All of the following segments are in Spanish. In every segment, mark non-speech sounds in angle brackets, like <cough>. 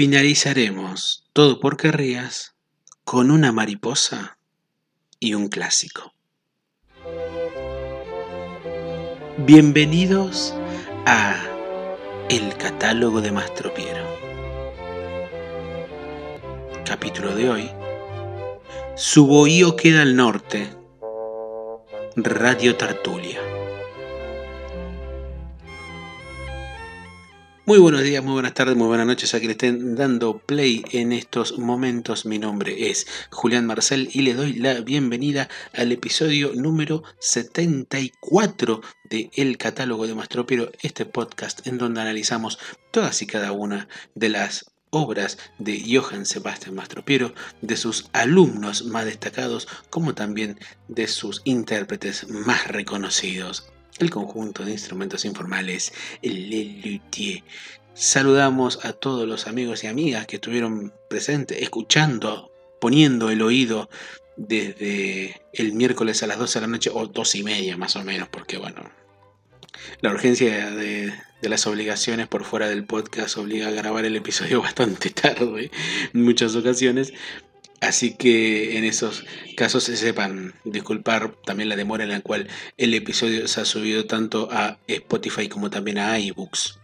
Finalizaremos todo por querrías con una mariposa y un clásico. Bienvenidos a El catálogo de Mastropiero. Capítulo de hoy. Su bohío queda al norte. Radio Tartulia. Muy buenos días, muy buenas tardes, muy buenas noches a que le estén dando play en estos momentos. Mi nombre es Julián Marcel y le doy la bienvenida al episodio número 74 de El Catálogo de Mastropiero, este podcast en donde analizamos todas y cada una de las obras de Johann Sebastian Mastropiero, de sus alumnos más destacados, como también de sus intérpretes más reconocidos el conjunto de instrumentos informales Le Luthier. Saludamos a todos los amigos y amigas que estuvieron presentes, escuchando, poniendo el oído desde el miércoles a las 12 de la noche, o dos y media más o menos, porque bueno, la urgencia de, las obligaciones por fuera del podcast obliga a grabar el episodio <laughs> bastante tarde en muchas ocasiones, Así que en esos casos se sepan disculpar también la demora en la cual el episodio se ha subido tanto a Spotify como también a iBooks.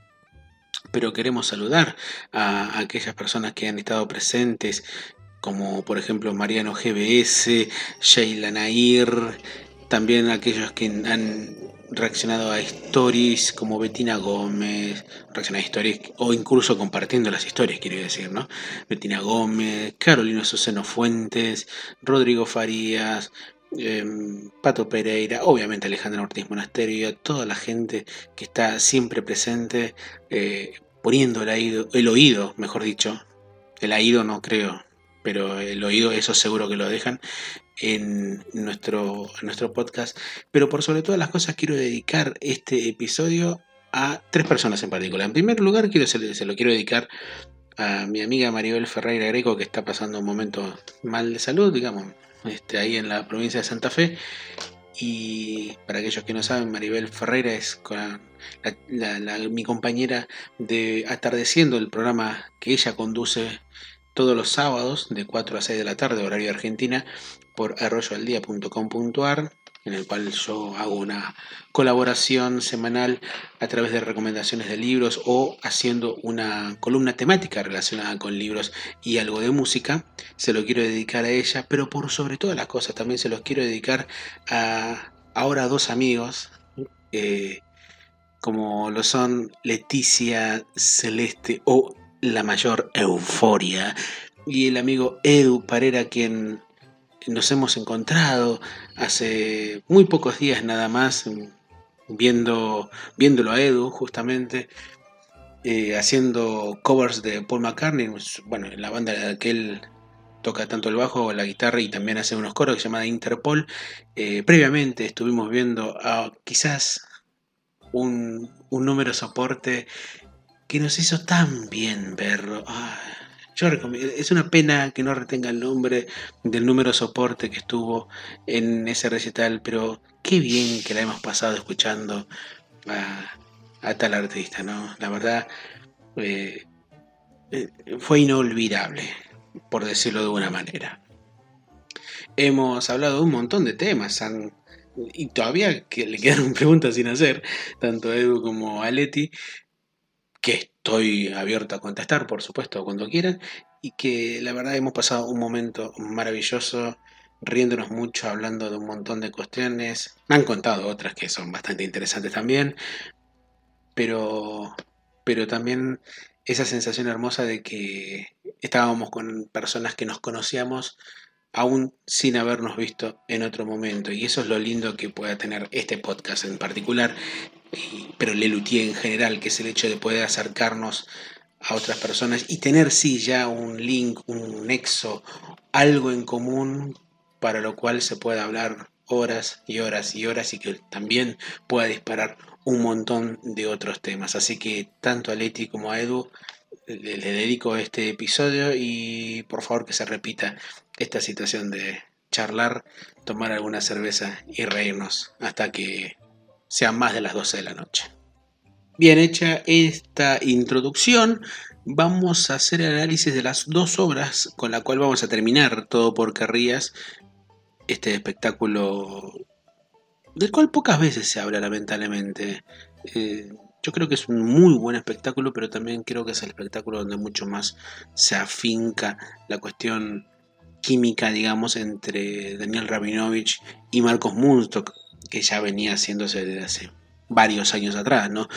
Pero queremos saludar a aquellas personas que han estado presentes, como por ejemplo Mariano GBS, Sheila Nair, también aquellos que han reaccionado a stories como Betina Gómez, reaccionado a stories o incluso compartiendo las historias, quiero decir, ¿no? Betina Gómez, Carolina Suseno Fuentes, Rodrigo Farías, em, Pato Pereira, obviamente Alejandro Ortiz Monasterio toda la gente que está siempre presente eh, poniendo el oído, el oído, mejor dicho, el oído no creo, pero el oído eso seguro que lo dejan en nuestro, nuestro podcast. Pero por sobre todas las cosas quiero dedicar este episodio a tres personas en particular. En primer lugar, quiero, se, lo quiero dedicar a mi amiga Maribel Ferreira Greco, que está pasando un momento mal de salud, digamos, este, ahí en la provincia de Santa Fe. Y para aquellos que no saben, Maribel Ferreira es mi compañera de Atardeciendo, el programa que ella conduce todos los sábados de 4 a 6 de la tarde, horario Argentina, por arroyoaldía.com.ar, en el cual yo hago una colaboración semanal a través de recomendaciones de libros o haciendo una columna temática relacionada con libros y algo de música. Se lo quiero dedicar a ella, pero por sobre todas las cosas también se los quiero dedicar a ahora dos amigos. Eh, como lo son Leticia Celeste o la mayor euforia y el amigo Edu Parera quien nos hemos encontrado hace muy pocos días nada más, viendo, viéndolo a Edu justamente, eh, haciendo covers de Paul McCartney, bueno, en la banda en la que él toca tanto el bajo, la guitarra y también hace unos coros que se llama Interpol. Eh, previamente estuvimos viendo a quizás un, un número soporte que nos hizo tan bien verlo. Es una pena que no retenga el nombre del número soporte que estuvo en ese recital, pero qué bien que la hemos pasado escuchando a, tal artista, ¿no? La verdad, eh, eh, fue inolvidable, por decirlo de una manera. Hemos hablado de un montón de temas, y todavía que le quedaron <laughs> preguntas sin hacer, tanto a Edu como a Leti, que estoy abierto a contestar, por supuesto, cuando quieran, y que la verdad hemos pasado un momento maravilloso, riéndonos mucho, hablando de un montón de cuestiones. Me han contado otras que son bastante interesantes también, pero, pero también esa sensación hermosa de que estábamos con personas que nos conocíamos aún sin habernos visto en otro momento. Y eso es lo lindo que pueda tener este podcast en particular, pero Lelutier en general, que es el hecho de poder acercarnos a otras personas y tener sí ya un link, un nexo, algo en común para lo cual se pueda hablar horas y horas y horas y que también pueda disparar un montón de otros temas. Así que tanto a Leti como a Edu le, dedico este episodio y por favor que se repita esta situación de charlar, tomar alguna cerveza y reírnos hasta que sean más de las 12 de la noche. Bien hecha esta introducción, vamos a hacer el análisis de las dos obras con la cual vamos a terminar todo por querrías este espectáculo del cual pocas veces se habla lamentablemente. Eh, yo creo que es un muy buen espectáculo, pero también creo que es el espectáculo donde mucho más se afinca la cuestión química, digamos, entre Daniel Rabinovich y Marcos Munstock, que ya venía haciéndose desde hace varios años atrás, ¿no?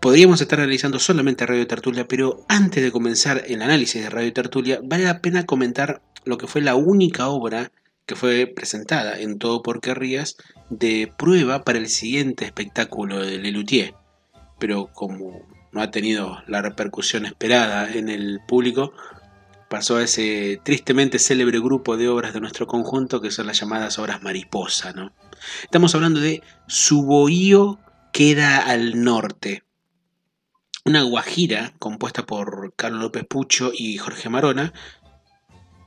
Podríamos estar analizando solamente Radio Tertulia, pero antes de comenzar el análisis de Radio Tertulia, vale la pena comentar lo que fue la única obra que fue presentada en Todo por Querrías de prueba para el siguiente espectáculo de Lelutier. Pero como no ha tenido la repercusión esperada en el público, pasó a ese tristemente célebre grupo de obras de nuestro conjunto que son las llamadas obras mariposa. ¿no? Estamos hablando de Su bohío queda al norte. Una guajira compuesta por Carlos López Pucho y Jorge Marona,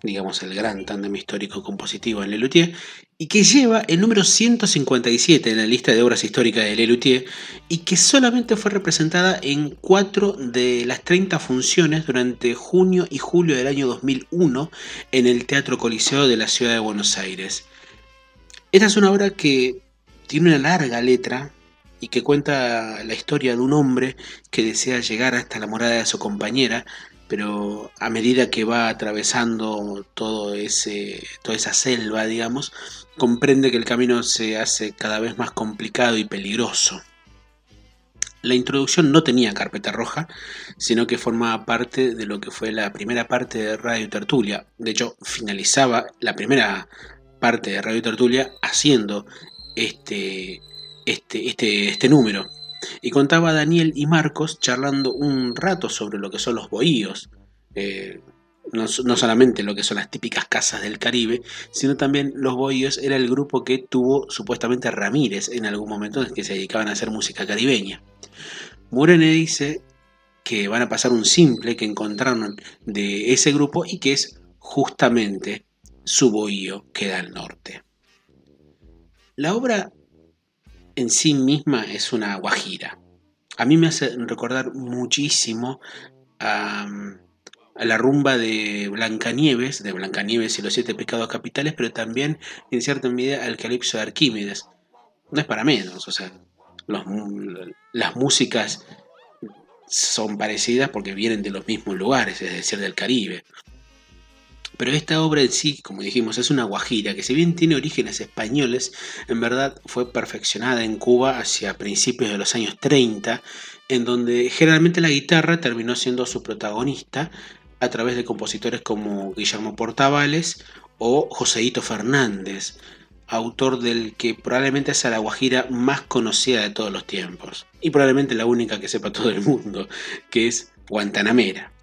digamos el gran tándem histórico compositivo en Lelutier, y que lleva el número 157 en la lista de obras históricas de Lelutier y que solamente fue representada en 4 de las 30 funciones durante junio y julio del año 2001 en el Teatro Coliseo de la ciudad de Buenos Aires. Esta es una obra que tiene una larga letra y que cuenta la historia de un hombre que desea llegar hasta la morada de su compañera, pero a medida que va atravesando todo ese, toda esa selva, digamos, comprende que el camino se hace cada vez más complicado y peligroso. La introducción no tenía carpeta roja, sino que formaba parte de lo que fue la primera parte de Radio Tertulia. De hecho, finalizaba la primera parte de Radio Tertulia haciendo este, este, este, este número y contaba Daniel y Marcos charlando un rato sobre lo que son los bohíos. Eh, no, solamente lo que son las típicas casas del Caribe, sino también los bohíos era el grupo que tuvo supuestamente Ramírez en algún momento en que se dedicaban a hacer música caribeña. Murene dice que van a pasar un simple que encontraron de ese grupo y que es justamente su bohío que da al norte. La obra en sí misma es una guajira. A mí me hace recordar muchísimo a, la rumba de Blancanieves, de Blancanieves y los siete pecados capitales, pero también en cierta medida al calipso de Arquímedes. No es para menos, o sea, las músicas son parecidas porque vienen de los mismos lugares, es decir, del Caribe. Pero esta obra en sí, como dijimos, es una guajira que si bien tiene orígenes españoles, en verdad fue perfeccionada en Cuba hacia principios de los años 30, en donde generalmente la guitarra terminó siendo su protagonista a través de compositores como Guillermo Portavales o Joseito Fernández, autor del que probablemente es la guajira más conocida de todos los tiempos, y probablemente la única que sepa todo el mundo, que es Guantanamera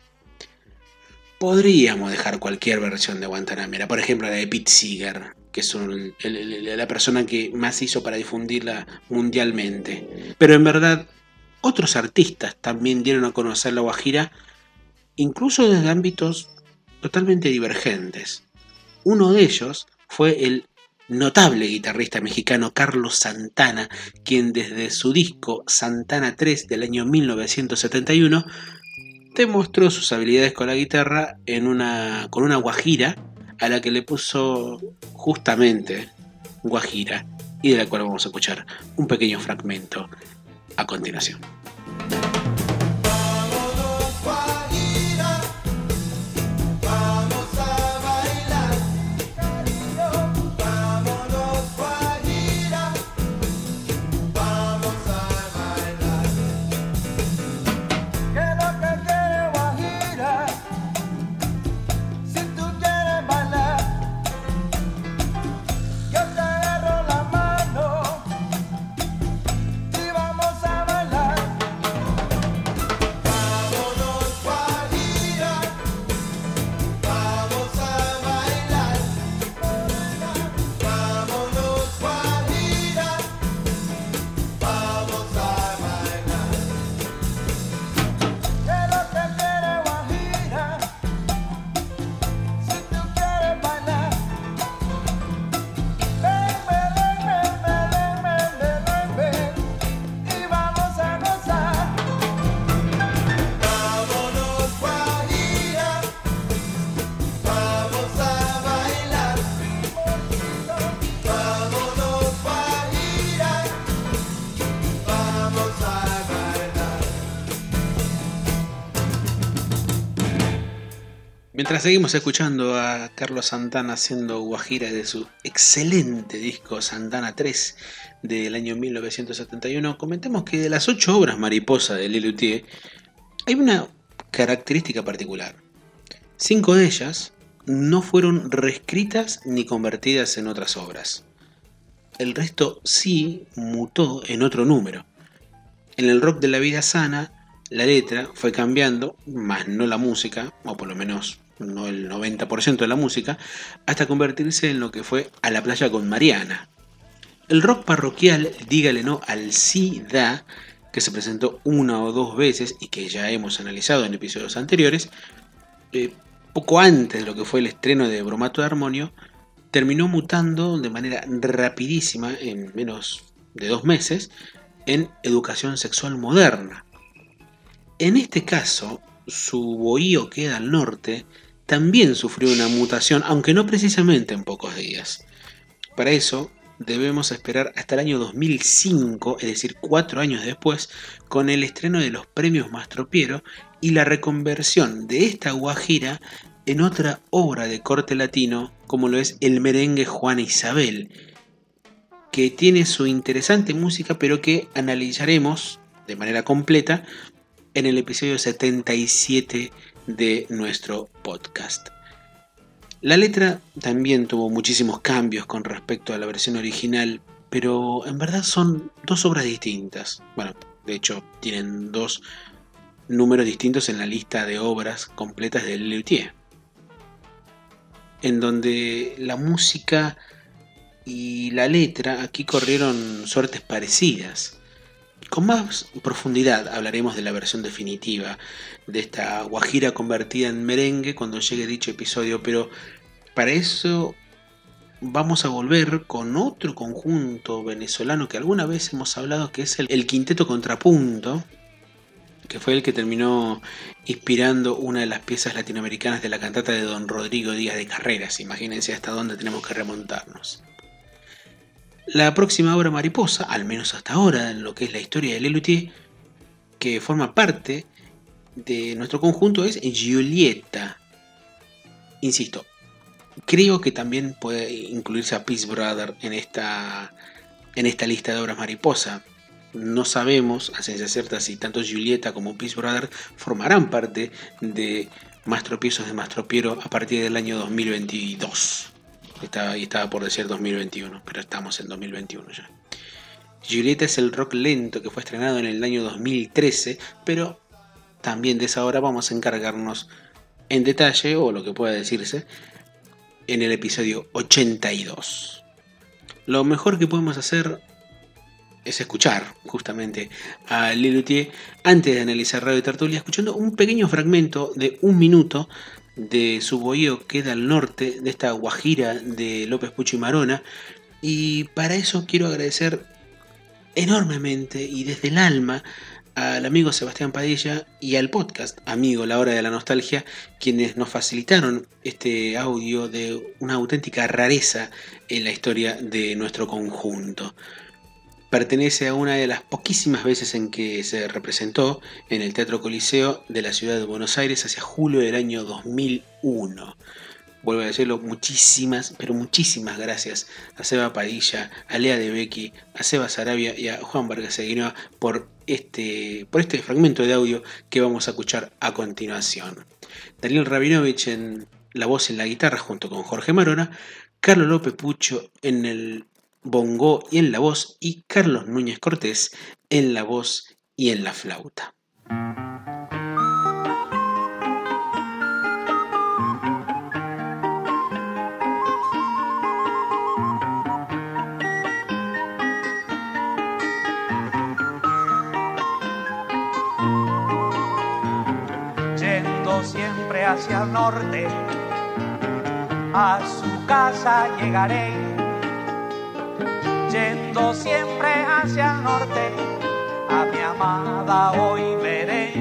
podríamos dejar cualquier versión de Guantanamera, por ejemplo la de Pete Seeger, que es la persona que más hizo para difundirla mundialmente. Pero en verdad, otros artistas también dieron a conocer la Guajira, incluso desde ámbitos totalmente divergentes. Uno de ellos fue el notable guitarrista mexicano Carlos Santana, quien desde su disco Santana 3 del año 1971 demostró sus habilidades con la guitarra en una, con una guajira a la que le puso justamente guajira y de la cual vamos a escuchar un pequeño fragmento a continuación. Mientras seguimos escuchando a Carlos Santana haciendo guajira de su excelente disco Santana 3 del año 1971, comentemos que de las ocho obras mariposa de Lelutier hay una característica particular. Cinco de ellas no fueron reescritas ni convertidas en otras obras. El resto sí mutó en otro número. En el rock de la vida sana, la letra fue cambiando, más no la música, o por lo menos no el 90% de la música, hasta convertirse en lo que fue A la playa con Mariana. El rock parroquial, dígale no al SIDA, que se presentó una o dos veces y que ya hemos analizado en episodios anteriores, eh, poco antes de lo que fue el estreno de Bromato de Armonio, terminó mutando de manera rapidísima, en menos de dos meses, en educación sexual moderna. En este caso, su bohío queda al norte, también sufrió una mutación, aunque no precisamente en pocos días. Para eso debemos esperar hasta el año 2005, es decir, cuatro años después, con el estreno de los premios Mastropiero y la reconversión de esta guajira en otra obra de corte latino, como lo es el merengue Juana Isabel, que tiene su interesante música, pero que analizaremos de manera completa en el episodio 77 de nuestro podcast. La letra también tuvo muchísimos cambios con respecto a la versión original, pero en verdad son dos obras distintas. Bueno, de hecho tienen dos números distintos en la lista de obras completas de Lelutier, en donde la música y la letra aquí corrieron suertes parecidas. Con más profundidad hablaremos de la versión definitiva de esta guajira convertida en merengue cuando llegue dicho episodio, pero para eso vamos a volver con otro conjunto venezolano que alguna vez hemos hablado, que es el, Quinteto Contrapunto, que fue el que terminó inspirando una de las piezas latinoamericanas de la cantata de don Rodrigo Díaz de Carreras. Imagínense hasta dónde tenemos que remontarnos. La próxima obra mariposa, al menos hasta ahora, en lo que es la historia de Lelutier, que forma parte de nuestro conjunto, es Giulietta. Insisto, creo que también puede incluirse a Peace Brother en esta, en esta lista de obras mariposa. No sabemos a ciencia cierta si tanto Giulietta como Peace Brother formarán parte de Más tropiezos de Mastropiero a partir del año 2022. Y estaba por decir 2021, pero estamos en 2021 ya. Julieta es el rock lento que fue estrenado en el año 2013, pero también de esa hora vamos a encargarnos en detalle, o lo que pueda decirse, en el episodio 82. Lo mejor que podemos hacer es escuchar justamente a Lelutier antes de analizar Radio Tertulia, escuchando un pequeño fragmento de un minuto de su bohío queda al norte de esta guajira de López Pucho y Marona. Y para eso quiero agradecer enormemente y desde el alma al amigo Sebastián Padilla y al podcast Amigo La Hora de la Nostalgia, quienes nos facilitaron este audio de una auténtica rareza en la historia de nuestro conjunto pertenece a una de las poquísimas veces en que se representó en el Teatro Coliseo de la ciudad de Buenos Aires hacia julio del año 2001. Vuelvo a decirlo, muchísimas, pero muchísimas gracias a Seba Padilla, a Lea de Becky, a Seba Sarabia y a Juan Vargas por este, por este fragmento de audio que vamos a escuchar a continuación. Daniel Rabinovich en la voz en la guitarra junto con Jorge Marona, Carlos López Pucho en el bongo y en la voz y Carlos Núñez Cortés en la voz y en la flauta. Yendo siempre hacia el norte, a su casa llegaré yendo siempre hacia el norte, a mi amada hoy veré.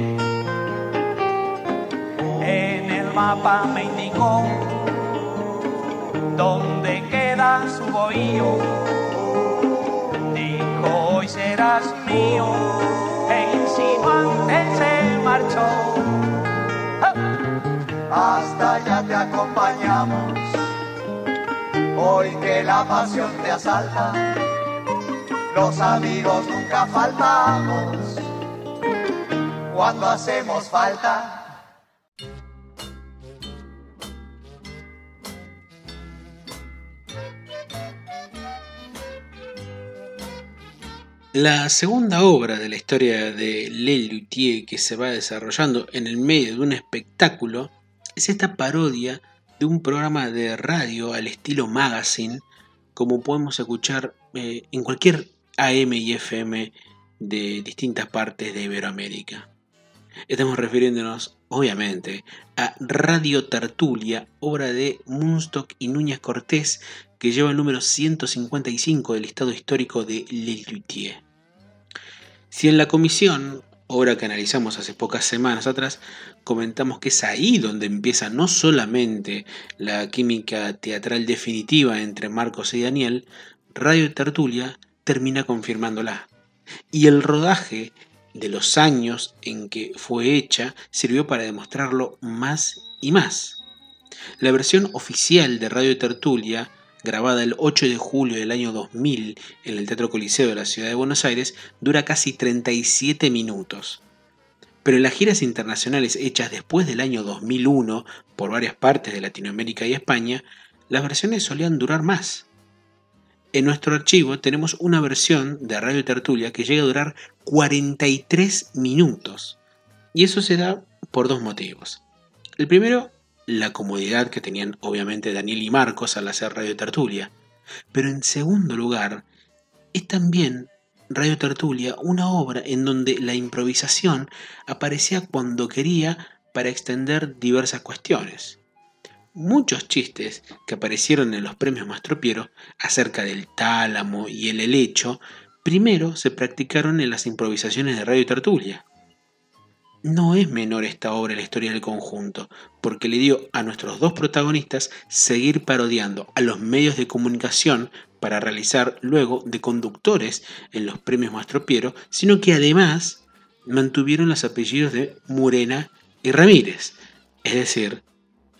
En el mapa me indicó dónde queda su bohío. Dijo, hoy serás mío, e insinuante se marchó. hasta allá te acompañamos. Hoy que la pasión te asalta, los amigos nunca faltamos cuando hacemos falta. La segunda obra de la historia de Lelutier que se va desarrollando en el medio de un espectáculo es esta parodia un programa de radio al estilo magazine, como podemos escuchar eh, en cualquier AM y FM de distintas partes de Iberoamérica. Estamos refiriéndonos, obviamente, a Radio Tertulia, obra de Munstock y Núñez Cortés, que lleva el número 155 del listado histórico de Lelutier. Si en la comisión, obra que analizamos hace pocas semanas atrás, comentamos que es ahí donde empieza no solamente la química teatral definitiva entre Marcos y Daniel, Radio Tertulia termina confirmándola. Y el rodaje de los años en que fue hecha sirvió para demostrarlo más y más. La versión oficial de Radio Tertulia grabada el 8 de julio del año 2000 en el Teatro Coliseo de la Ciudad de Buenos Aires, dura casi 37 minutos. Pero en las giras internacionales hechas después del año 2001 por varias partes de Latinoamérica y España, las versiones solían durar más. En nuestro archivo tenemos una versión de Radio Tertulia que llega a durar 43 minutos. Y eso se da por dos motivos. El primero la comodidad que tenían obviamente Daniel y Marcos al hacer Radio Tertulia. Pero en segundo lugar, es también Radio Tertulia una obra en donde la improvisación aparecía cuando quería para extender diversas cuestiones. Muchos chistes que aparecieron en los premios Mastropiero acerca del tálamo y el helecho, primero se practicaron en las improvisaciones de Radio Tertulia. No es menor esta obra en la historia del conjunto, porque le dio a nuestros dos protagonistas seguir parodiando a los medios de comunicación para realizar luego de conductores en los premios Mastropiero, sino que además mantuvieron los apellidos de Murena y Ramírez, es decir,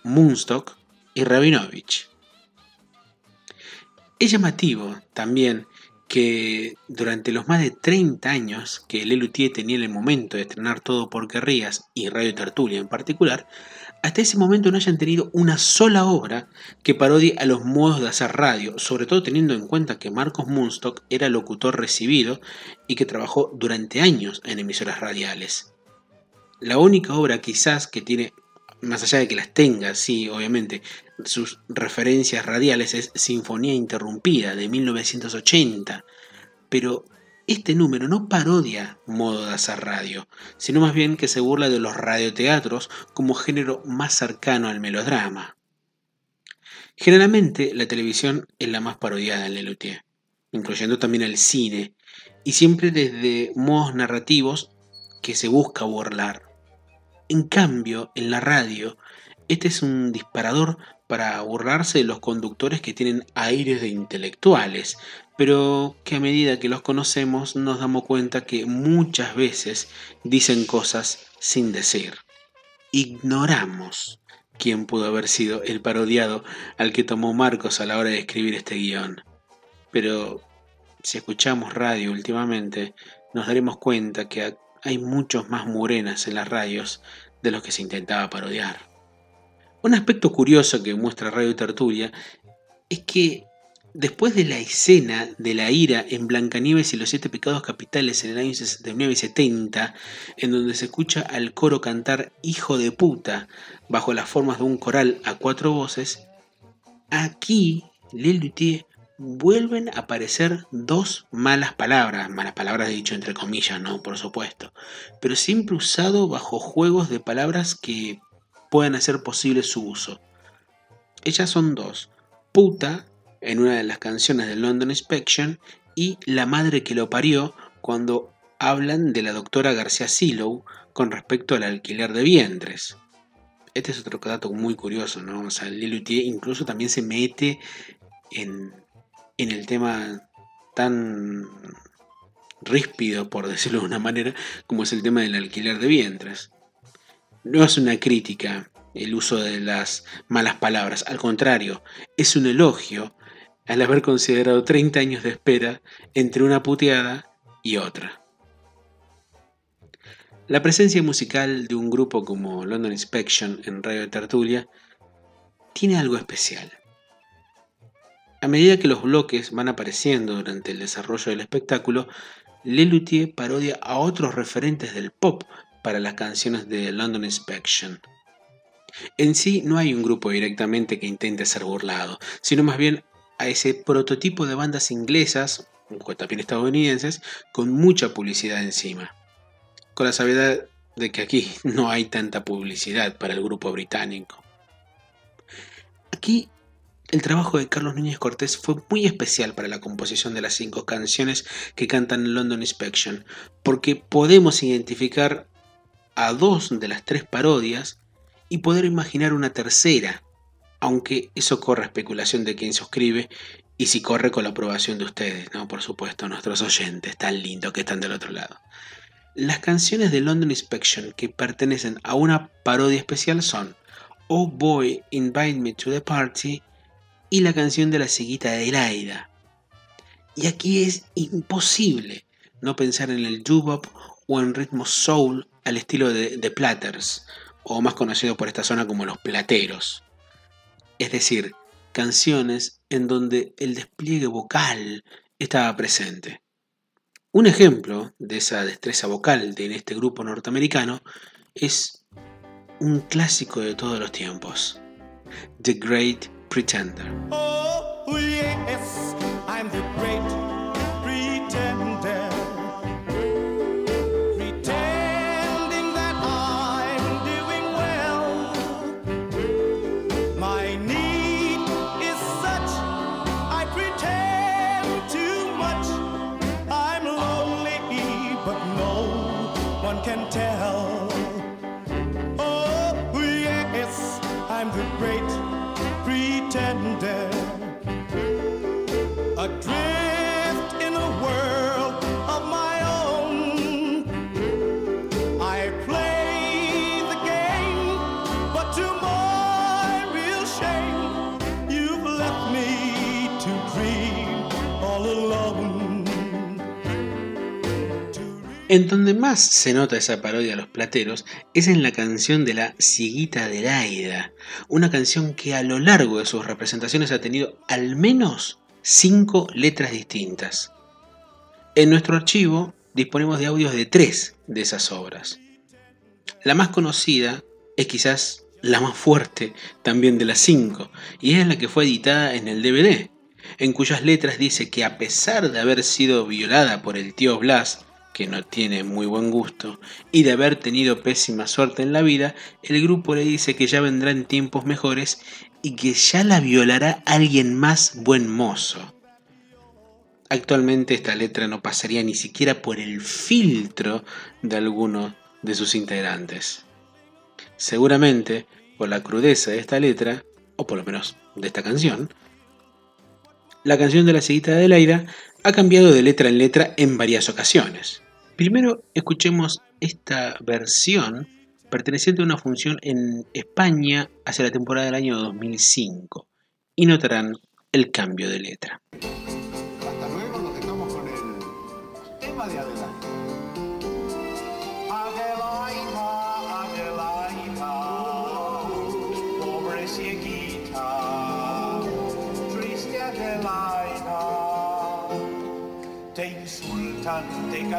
Munstock y Rabinovich. Es llamativo también que durante los más de 30 años que Lelutier tenía el momento de estrenar Todo por Querrías y Radio Tertulia en particular, hasta ese momento no hayan tenido una sola obra que parodie a los modos de hacer radio, sobre todo teniendo en cuenta que Marcos Munstock era locutor recibido y que trabajó durante años en emisoras radiales. La única obra quizás que tiene, más allá de que las tenga, sí, obviamente, sus referencias radiales es Sinfonía Interrumpida de 1980, pero este número no parodia modo de hacer radio, sino más bien que se burla de los radioteatros como género más cercano al melodrama. Generalmente la televisión es la más parodiada en Lelutier, incluyendo también el cine, y siempre desde modos narrativos que se busca burlar. En cambio, en la radio, este es un disparador para burlarse de los conductores que tienen aires de intelectuales, pero que a medida que los conocemos nos damos cuenta que muchas veces dicen cosas sin decir. Ignoramos quién pudo haber sido el parodiado al que tomó Marcos a la hora de escribir este guion. Pero si escuchamos radio últimamente, nos daremos cuenta que hay muchos más morenas en las radios de los que se intentaba parodiar. Un aspecto curioso que muestra Radio Tertulia es que después de la escena de la ira en Blancanieves y los siete pecados capitales en el año 69 y 70, en donde se escucha al coro cantar Hijo de puta bajo las formas de un coral a cuatro voces, aquí Lelutier vuelven a aparecer dos malas palabras, malas palabras dicho entre comillas, no, por supuesto, pero siempre usado bajo juegos de palabras que puedan hacer posible su uso. Ellas son dos, puta en una de las canciones de London Inspection y La madre que lo parió cuando hablan de la doctora García Silo con respecto al alquiler de vientres. Este es otro dato muy curioso, ¿no? O sea, Lilutier incluso también se mete en, en el tema tan ríspido, por decirlo de una manera, como es el tema del alquiler de vientres no es una crítica el uso de las malas palabras. Al contrario, es un elogio al haber considerado 30 años de espera entre una puteada y otra. La presencia musical de un grupo como London Inspection en Radio Tertulia tiene algo especial. A medida que los bloques van apareciendo durante el desarrollo del espectáculo, Lelutier parodia a otros referentes del pop para las canciones de London Inspection. En sí no hay un grupo directamente que intente ser burlado, sino más bien a ese prototipo de bandas inglesas, o también estadounidenses, con mucha publicidad encima. Con la sabiduría de que aquí <laughs> no hay tanta publicidad para el grupo británico. Aquí el trabajo de Carlos Núñez Cortés fue muy especial para la composición de las cinco canciones que cantan London Inspection, porque podemos identificar a dos de las tres parodias y poder imaginar una tercera, aunque eso corre especulación de quien suscribe y si corre con la aprobación de ustedes, ¿no? Por supuesto, nuestros oyentes tan lindos que están del otro lado. Las canciones de London Inspection que pertenecen a una parodia especial son Oh Boy, Invite Me to the Party y la canción de la ciguita de Laida. Y aquí es imposible no pensar en el doo-wop o en ritmo soul al estilo de The Platters, o más conocido por esta zona como los plateros. Es decir, canciones en donde el despliegue vocal estaba presente. Un ejemplo de esa destreza vocal de este grupo norteamericano es un clásico de todos los tiempos, The Great Pretender. Oh, I'm the great En donde más se nota esa parodia a los plateros es en la canción de la Ciguita de Laida, una canción que a lo largo de sus representaciones ha tenido al menos cinco letras distintas. En nuestro archivo disponemos de audios de tres de esas obras. La más conocida es quizás la más fuerte también de las cinco, y es la que fue editada en el DVD, en cuyas letras dice que a pesar de haber sido violada por el tío Blas, que no tiene muy buen gusto, y de haber tenido pésima suerte en la vida, el grupo le dice que ya vendrán tiempos mejores y que ya la violará alguien más buen mozo. Actualmente esta letra no pasaría ni siquiera por el filtro de alguno de sus integrantes. Seguramente, por la crudeza de esta letra, o por lo menos de esta canción, la canción de la ciguita de Laida ha cambiado de letra en letra en varias ocasiones. Primero escuchemos esta versión perteneciente a una función en España hacia la temporada del año 2005 y notarán el cambio de letra.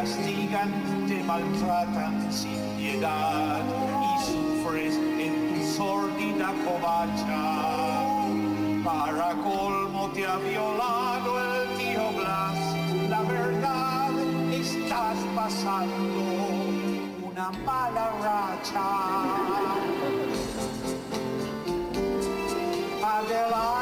Castigan, te maltratan sin piedad y sufres en tu sórdida covacha. Para colmo te ha violado el tío Blas, la verdad estás pasando una mala racha. Adelaida,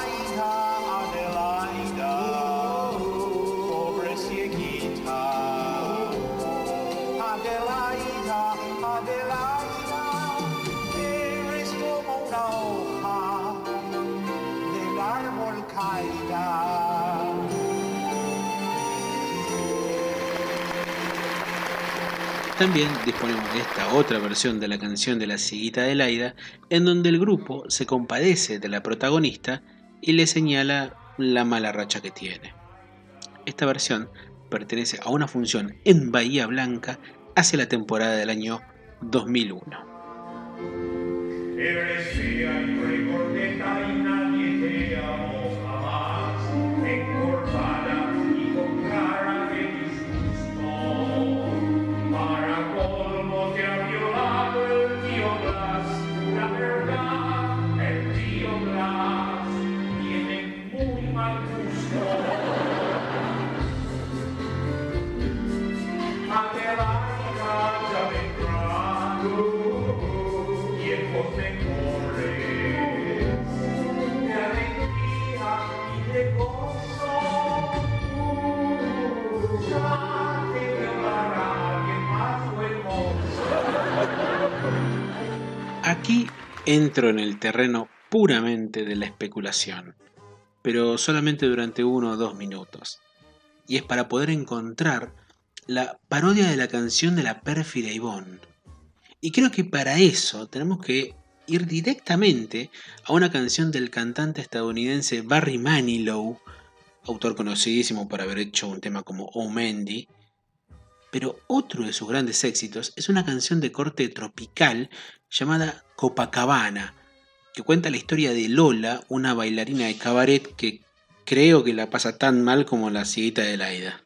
También disponemos de esta otra versión de la canción de la ciguita de Laida, en donde el grupo se compadece de la protagonista y le señala la mala racha que tiene. Esta versión pertenece a una función en Bahía Blanca hacia la temporada del año 2001. Aquí entro en el terreno puramente de la especulación, pero solamente durante uno o dos minutos. Y es para poder encontrar la parodia de la canción de la pérfida Yvonne. Y creo que para eso tenemos que ir directamente a una canción del cantante estadounidense Barry Manilow, autor conocidísimo por haber hecho un tema como Oh Mandy. Pero otro de sus grandes éxitos es una canción de corte tropical llamada Copacabana, que cuenta la historia de Lola, una bailarina de cabaret que creo que la pasa tan mal como la ciguita de Laida.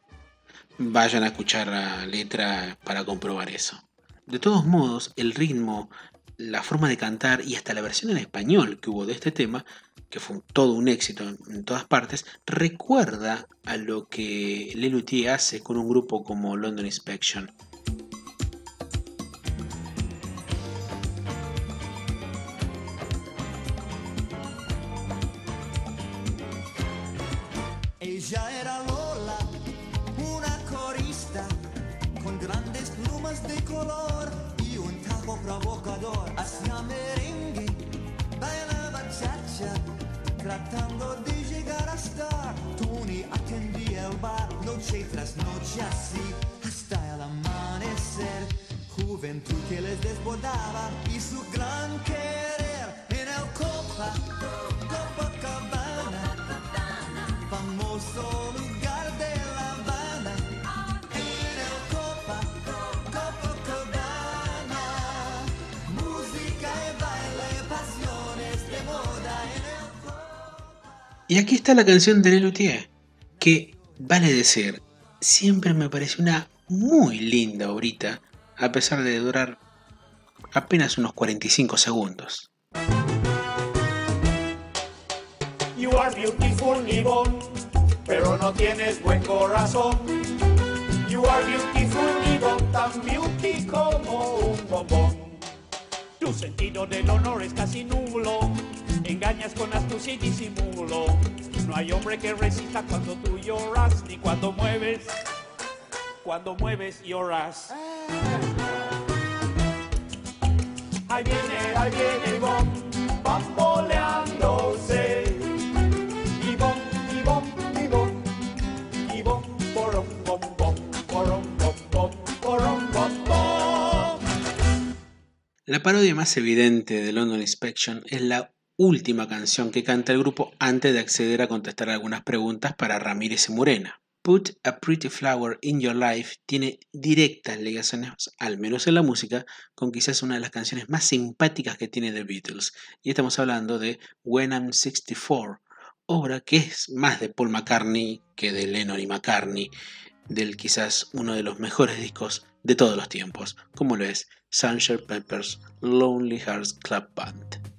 Vayan a escuchar la letra para comprobar eso. De todos modos, el ritmo, la forma de cantar y hasta la versión en español que hubo de este tema, que fue todo un éxito en, todas partes, recuerda a lo que Lelutier hace con un grupo como London Inspection. Noche así hasta el amanecer. Juventud que les desbordaba y su gran querer en el Copa, Copacabana famoso lugar de La Habana. En el Copa, Copacabana, música y baile, pasiones de moda en el Y aquí está la canción de Lelutier, que, vale decir, siempre me pareció una muy linda obrita, a pesar de durar apenas unos 45 segundos. You are beautiful, Yvonne, pero no tienes buen corazón. You are beautiful, Yvonne, tan beauty como un bombón. Tu sentido del honor es casi nulo, engañas con astucia y disimulo. No hay hombre que resista cuando tú lloras, ni cuando mueves, cuando mueves lloras. Ahí viene, ahí viene Ivonne, bamboleándose. Ivonne, Ivonne, Ivonne, Ivonne, porom, bom, bom, porom, bom, bom, porom, bom, bom. La parodia más evidente de London Inspection es la última canción que canta el grupo antes de acceder a contestar algunas preguntas para Ramírez y Morena. Put a Pretty Flower in Your Life tiene directas ligaciones, al menos en la música, con quizás una de las canciones más simpáticas que tiene The Beatles. Y estamos hablando de When I'm 64, obra que es más de Paul McCartney que de Lennon y McCartney, del quizás uno de los mejores discos de todos los tiempos, como lo es Sunshine Peppers Lonely Hearts Club Band.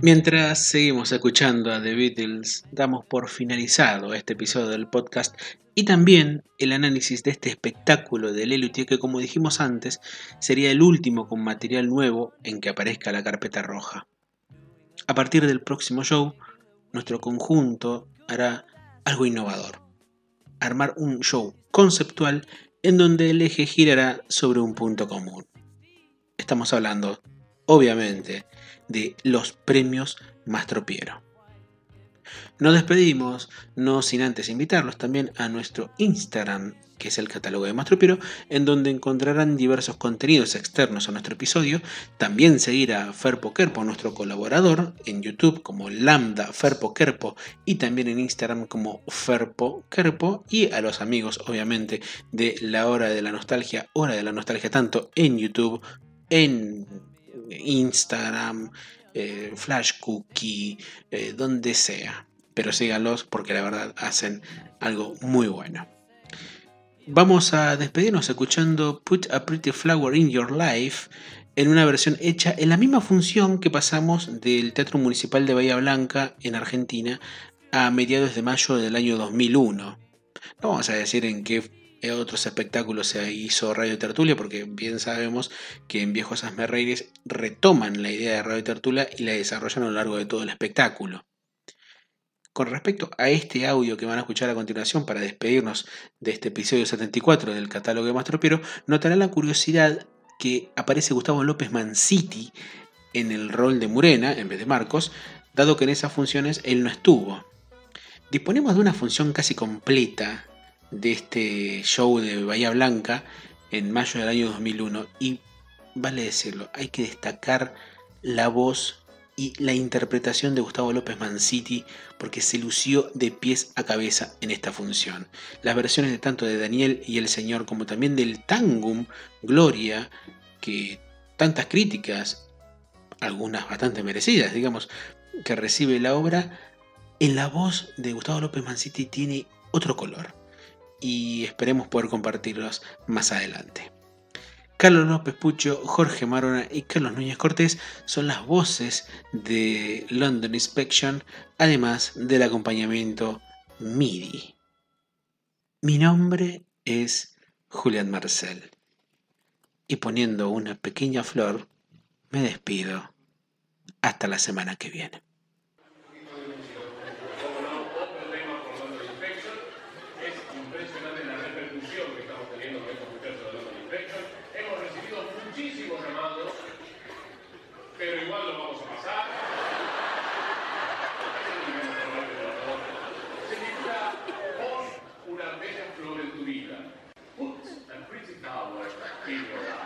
Mientras seguimos escuchando a The Beatles, damos por finalizado este episodio del podcast y también el análisis de este espectáculo de Lelutier que como dijimos antes sería el último con material nuevo en que aparezca la carpeta roja. A partir del próximo show, nuestro conjunto hará algo innovador. Armar un show conceptual en donde el eje girará sobre un punto común. Estamos hablando, obviamente, de los premios Mastropiero. Nos despedimos, no sin antes invitarlos también a nuestro Instagram, que es el catálogo de Mastropiero, en donde encontrarán diversos contenidos externos a nuestro episodio. También seguir a Ferpo Kerpo, nuestro colaborador, en YouTube como Lambda Ferpo Kerpo y también en Instagram como Ferpo Kerpo. Y a los amigos, obviamente, de la Hora de la Nostalgia, Hora de la Nostalgia, tanto en YouTube, en Instagram, eh, Flash Cookie, eh, donde sea. Pero síganlos porque la verdad hacen algo muy bueno. Vamos a despedirnos escuchando Put a Pretty Flower in Your Life en una versión hecha en la misma función que pasamos del Teatro Municipal de Bahía Blanca en Argentina a mediados de mayo del año 2001. No vamos a decir en qué otros espectáculos se hizo Radio Tertulia, porque bien sabemos que en Viejos Asmerreires retoman la idea de Radio Tertulia y la desarrollan a lo largo de todo el espectáculo. Con respecto a este audio que van a escuchar a continuación para despedirnos de este episodio 74 del catálogo de Mastropiero, notarán la curiosidad que aparece Gustavo López Manciti en el rol de Murena en vez de Marcos, dado que en esas funciones él no estuvo. Disponemos de una función casi completa de este show de Bahía Blanca en mayo del año 2001 y vale decirlo, hay que destacar la voz y la interpretación de Gustavo López Manciti porque se lució de pies a cabeza en esta función. Las versiones de tanto de Daniel y el Señor como también del Tangum Gloria, que tantas críticas, algunas bastante merecidas, digamos, que recibe la obra, en la voz de Gustavo López Manciti tiene otro color y esperemos poder compartirlos más adelante. Carlos López Pucho, Jorge Marona y Carlos Núñez Cortés son las voces de London Inspection, además del acompañamiento MIDI. Mi nombre es Julián Marcel y poniendo una pequeña flor, me despido. Hasta la semana que viene. Es impresionante la repercusión que estamos teniendo con estos muchachos de London Inspection. Hemos recibido muchísimos llamados, pero igual lo vamos a pasar. Se titula Pon una bella flor en tu vida. Put a pretty flower in your life.